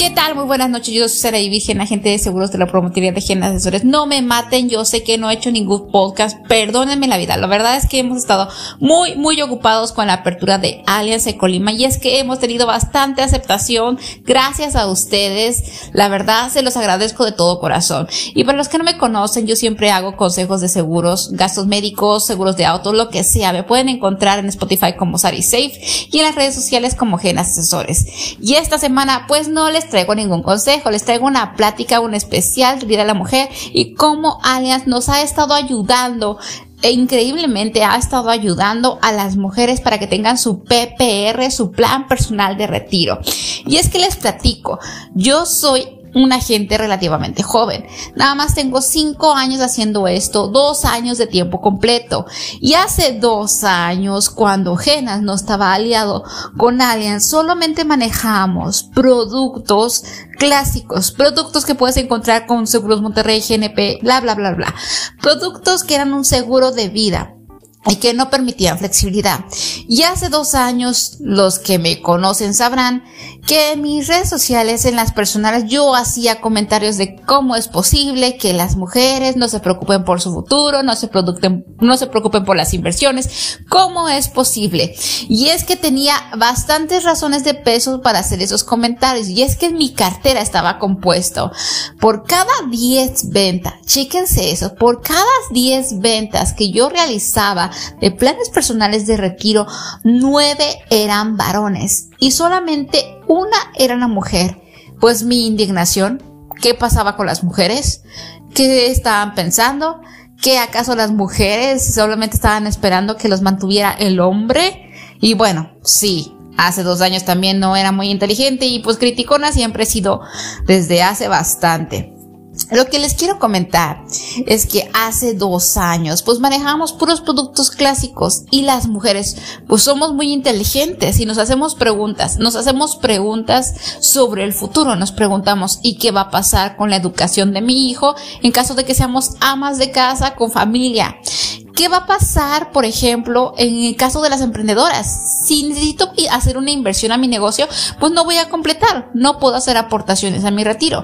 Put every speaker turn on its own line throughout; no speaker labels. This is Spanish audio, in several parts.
¿Qué tal? Muy buenas noches. Yo soy Sara y agente de seguros de la promotoría de Gen Asesores. No me maten, yo sé que no he hecho ningún podcast. Perdónenme la vida. La verdad es que hemos estado muy, muy ocupados con la apertura de Alianza Colima y es que hemos tenido bastante aceptación gracias a ustedes. La verdad se los agradezco de todo corazón. Y para los que no me conocen, yo siempre hago consejos de seguros, gastos médicos, seguros de auto, lo que sea. Me pueden encontrar en Spotify como Sari Safe y en las redes sociales como Gen Asesores. Y esta semana, pues no les traigo ningún consejo, les traigo una plática, un especial de Vida a la Mujer y cómo Allianz nos ha estado ayudando e increíblemente ha estado ayudando a las mujeres para que tengan su PPR, su plan personal de retiro. Y es que les platico, yo soy una gente relativamente joven. Nada más tengo cinco años haciendo esto, dos años de tiempo completo. Y hace dos años, cuando Genas no estaba aliado con Allianz, solamente manejamos productos clásicos, productos que puedes encontrar con Seguros Monterrey, GNP, bla, bla, bla, bla. Productos que eran un seguro de vida y que no permitían flexibilidad. Y hace dos años, los que me conocen sabrán que en mis redes sociales, en las personales, yo hacía comentarios de cómo es posible que las mujeres no se preocupen por su futuro, no se, producten, no se preocupen por las inversiones, cómo es posible. Y es que tenía bastantes razones de peso para hacer esos comentarios. Y es que mi cartera estaba compuesto por cada 10 ventas, chéquense eso, por cada 10 ventas que yo realizaba de planes personales de retiro, nueve eran varones y solamente una era una mujer. Pues mi indignación, ¿qué pasaba con las mujeres? ¿Qué estaban pensando? ¿Que acaso las mujeres solamente estaban esperando que los mantuviera el hombre? Y bueno, sí, hace dos años también no era muy inteligente y pues criticona siempre he sido desde hace bastante. Lo que les quiero comentar es que hace dos años pues manejamos puros productos clásicos y las mujeres pues somos muy inteligentes y nos hacemos preguntas, nos hacemos preguntas sobre el futuro, nos preguntamos ¿y qué va a pasar con la educación de mi hijo en caso de que seamos amas de casa con familia? ¿Qué va a pasar, por ejemplo, en el caso de las emprendedoras? Si necesito hacer una inversión a mi negocio, pues no voy a completar, no puedo hacer aportaciones a mi retiro.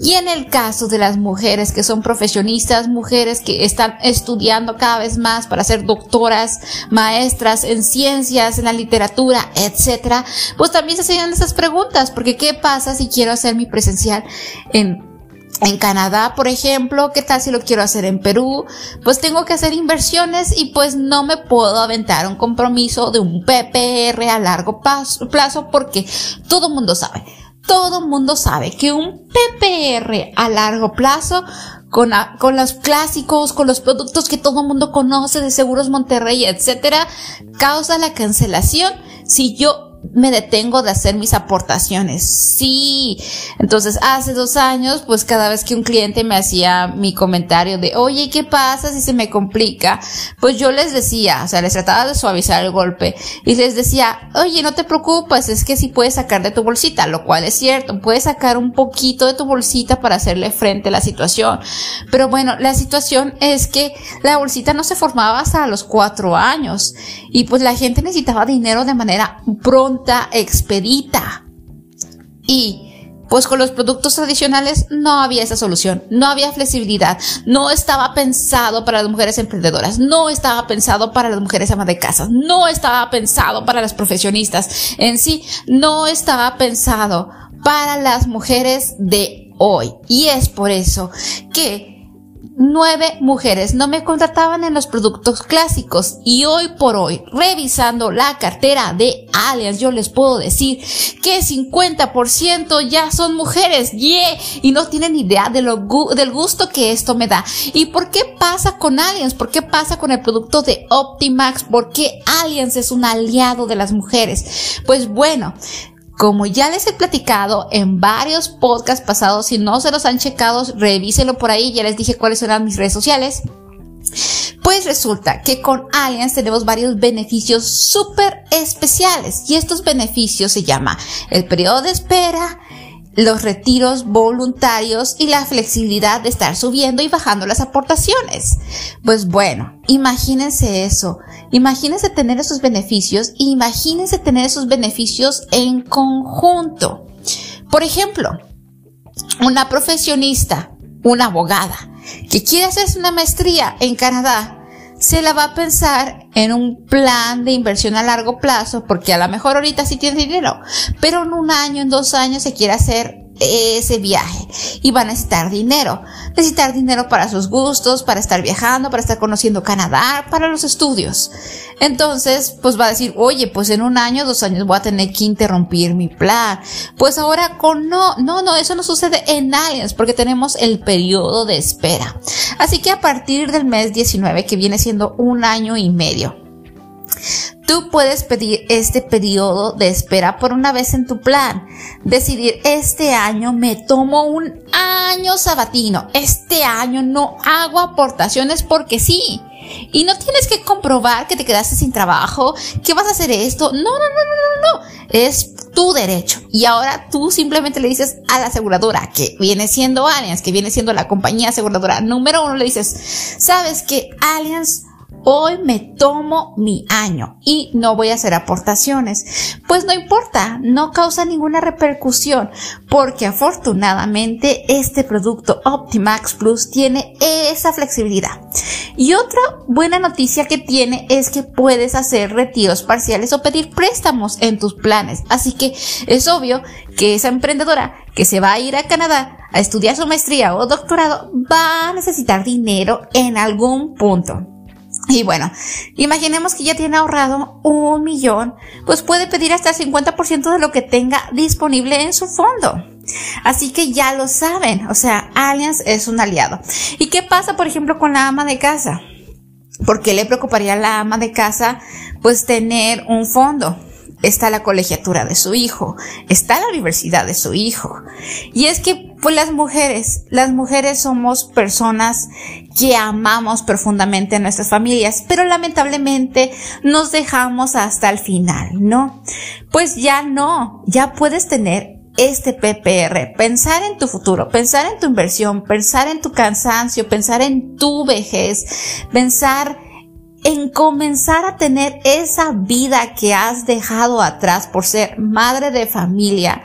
Y en el caso de las mujeres que son profesionistas, mujeres que están estudiando cada vez más para ser doctoras, maestras en ciencias, en la literatura, etcétera, pues también se hacen esas preguntas, porque ¿qué pasa si quiero hacer mi presencial en en Canadá, por ejemplo, ¿qué tal si lo quiero hacer en Perú? Pues tengo que hacer inversiones y pues no me puedo aventar un compromiso de un PPR a largo plazo porque todo mundo sabe, todo mundo sabe que un PPR a largo plazo con, con los clásicos, con los productos que todo mundo conoce de Seguros Monterrey, etcétera, causa la cancelación si yo me detengo de hacer mis aportaciones. Sí. Entonces, hace dos años, pues cada vez que un cliente me hacía mi comentario de, oye, ¿qué pasa si se me complica? Pues yo les decía, o sea, les trataba de suavizar el golpe y les decía, oye, no te preocupes, es que si puedes sacar de tu bolsita, lo cual es cierto, puedes sacar un poquito de tu bolsita para hacerle frente a la situación. Pero bueno, la situación es que la bolsita no se formaba hasta los cuatro años y pues la gente necesitaba dinero de manera expedita. Y pues con los productos tradicionales no había esa solución, no había flexibilidad, no estaba pensado para las mujeres emprendedoras, no estaba pensado para las mujeres amas de casa, no estaba pensado para las profesionistas en sí, no estaba pensado para las mujeres de hoy. Y es por eso que nueve mujeres no me contrataban en los productos clásicos y hoy por hoy, revisando la cartera de Allianz, yo les puedo decir que 50% ya son mujeres, y no tienen idea del gusto que esto me da. ¿Y por qué pasa con Allianz? ¿Por qué pasa con el producto de Optimax? ¿Por qué Allianz es un aliado de las mujeres? Pues bueno, como ya les he platicado en varios podcasts pasados, si no se los han checado, revísenlo por ahí, ya les dije cuáles eran mis redes sociales. Pues resulta que con Allianz tenemos varios beneficios súper especiales y estos beneficios se llama el periodo de espera, los retiros voluntarios y la flexibilidad de estar subiendo y bajando las aportaciones. Pues bueno, imagínense eso. Imagínense tener esos beneficios y imagínense tener esos beneficios en conjunto. Por ejemplo, una profesionista, una abogada, que quiere hacerse una maestría en Canadá, se la va a pensar en un plan de inversión a largo plazo, porque a lo mejor ahorita sí tiene dinero, pero en un año, en dos años se quiere hacer ese viaje y va a necesitar dinero. Necesitar dinero para sus gustos, para estar viajando, para estar conociendo Canadá, para los estudios. Entonces, pues va a decir, oye, pues en un año, dos años voy a tener que interrumpir mi plan. Pues ahora con no, no, no, eso no sucede en Aliens porque tenemos el periodo de espera. Así que a partir del mes 19, que viene siendo un año y medio, Tú puedes pedir este periodo de espera por una vez en tu plan. Decidir, este año me tomo un año sabatino. Este año no hago aportaciones porque sí. Y no tienes que comprobar que te quedaste sin trabajo, que vas a hacer esto. No, no, no, no, no, no. Es tu derecho. Y ahora tú simplemente le dices a la aseguradora, que viene siendo Allianz, que viene siendo la compañía aseguradora número uno, le dices, sabes que Allianz Hoy me tomo mi año y no voy a hacer aportaciones. Pues no importa, no causa ninguna repercusión porque afortunadamente este producto Optimax Plus tiene esa flexibilidad. Y otra buena noticia que tiene es que puedes hacer retiros parciales o pedir préstamos en tus planes. Así que es obvio que esa emprendedora que se va a ir a Canadá a estudiar su maestría o doctorado va a necesitar dinero en algún punto. Y bueno, imaginemos que ya tiene ahorrado un millón, pues puede pedir hasta el 50% de lo que tenga disponible en su fondo. Así que ya lo saben, o sea, Allianz es un aliado. ¿Y qué pasa, por ejemplo, con la ama de casa? ¿Por qué le preocuparía a la ama de casa, pues, tener un fondo? Está la colegiatura de su hijo, está la universidad de su hijo. Y es que, pues las mujeres, las mujeres somos personas que amamos profundamente a nuestras familias, pero lamentablemente nos dejamos hasta el final, ¿no? Pues ya no, ya puedes tener este PPR, pensar en tu futuro, pensar en tu inversión, pensar en tu cansancio, pensar en tu vejez, pensar en comenzar a tener esa vida que has dejado atrás por ser madre de familia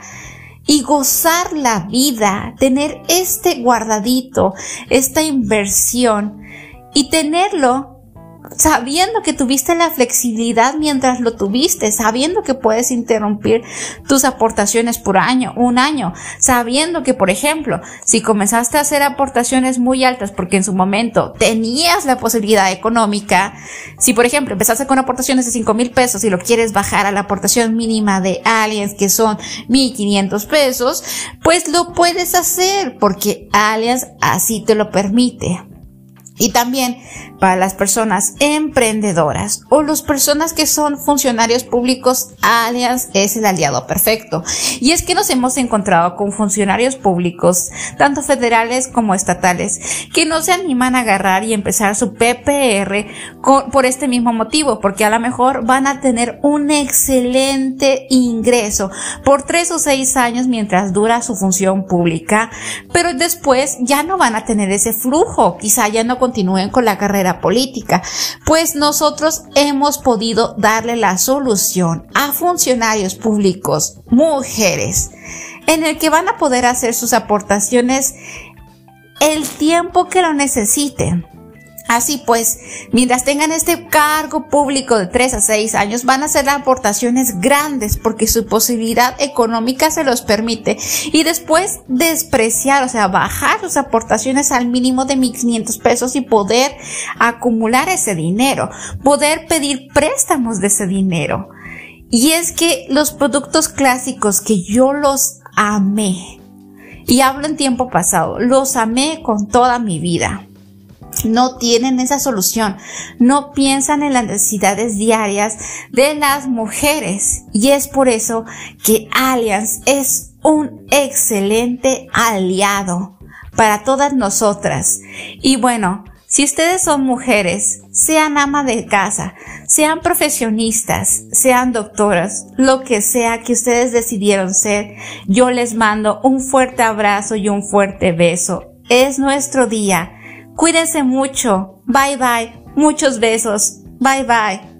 y gozar la vida, tener este guardadito, esta inversión y tenerlo sabiendo que tuviste la flexibilidad mientras lo tuviste, sabiendo que puedes interrumpir tus aportaciones por año, un año, sabiendo que, por ejemplo, si comenzaste a hacer aportaciones muy altas porque en su momento tenías la posibilidad económica, si por ejemplo empezaste con aportaciones de 5 mil pesos y lo quieres bajar a la aportación mínima de Aliens que son 1500 pesos, pues lo puedes hacer porque Aliens así te lo permite. Y también para las personas emprendedoras o las personas que son funcionarios públicos, alias es el aliado perfecto. Y es que nos hemos encontrado con funcionarios públicos, tanto federales como estatales, que no se animan a agarrar y empezar su PPR por este mismo motivo, porque a lo mejor van a tener un excelente ingreso por tres o seis años mientras dura su función pública, pero después ya no van a tener ese flujo, quizá ya no continúen con la carrera política, pues nosotros hemos podido darle la solución a funcionarios públicos, mujeres, en el que van a poder hacer sus aportaciones el tiempo que lo necesiten Así pues, mientras tengan este cargo público de 3 a 6 años, van a hacer aportaciones grandes porque su posibilidad económica se los permite y después despreciar, o sea, bajar sus aportaciones al mínimo de 1.500 pesos y poder acumular ese dinero, poder pedir préstamos de ese dinero. Y es que los productos clásicos que yo los amé, y hablo en tiempo pasado, los amé con toda mi vida no tienen esa solución, no piensan en las necesidades diarias de las mujeres y es por eso que Allianz es un excelente aliado para todas nosotras. Y bueno, si ustedes son mujeres, sean ama de casa, sean profesionistas, sean doctoras, lo que sea que ustedes decidieron ser, yo les mando un fuerte abrazo y un fuerte beso. Es nuestro día Cuídense mucho. Bye bye. Muchos besos. Bye bye.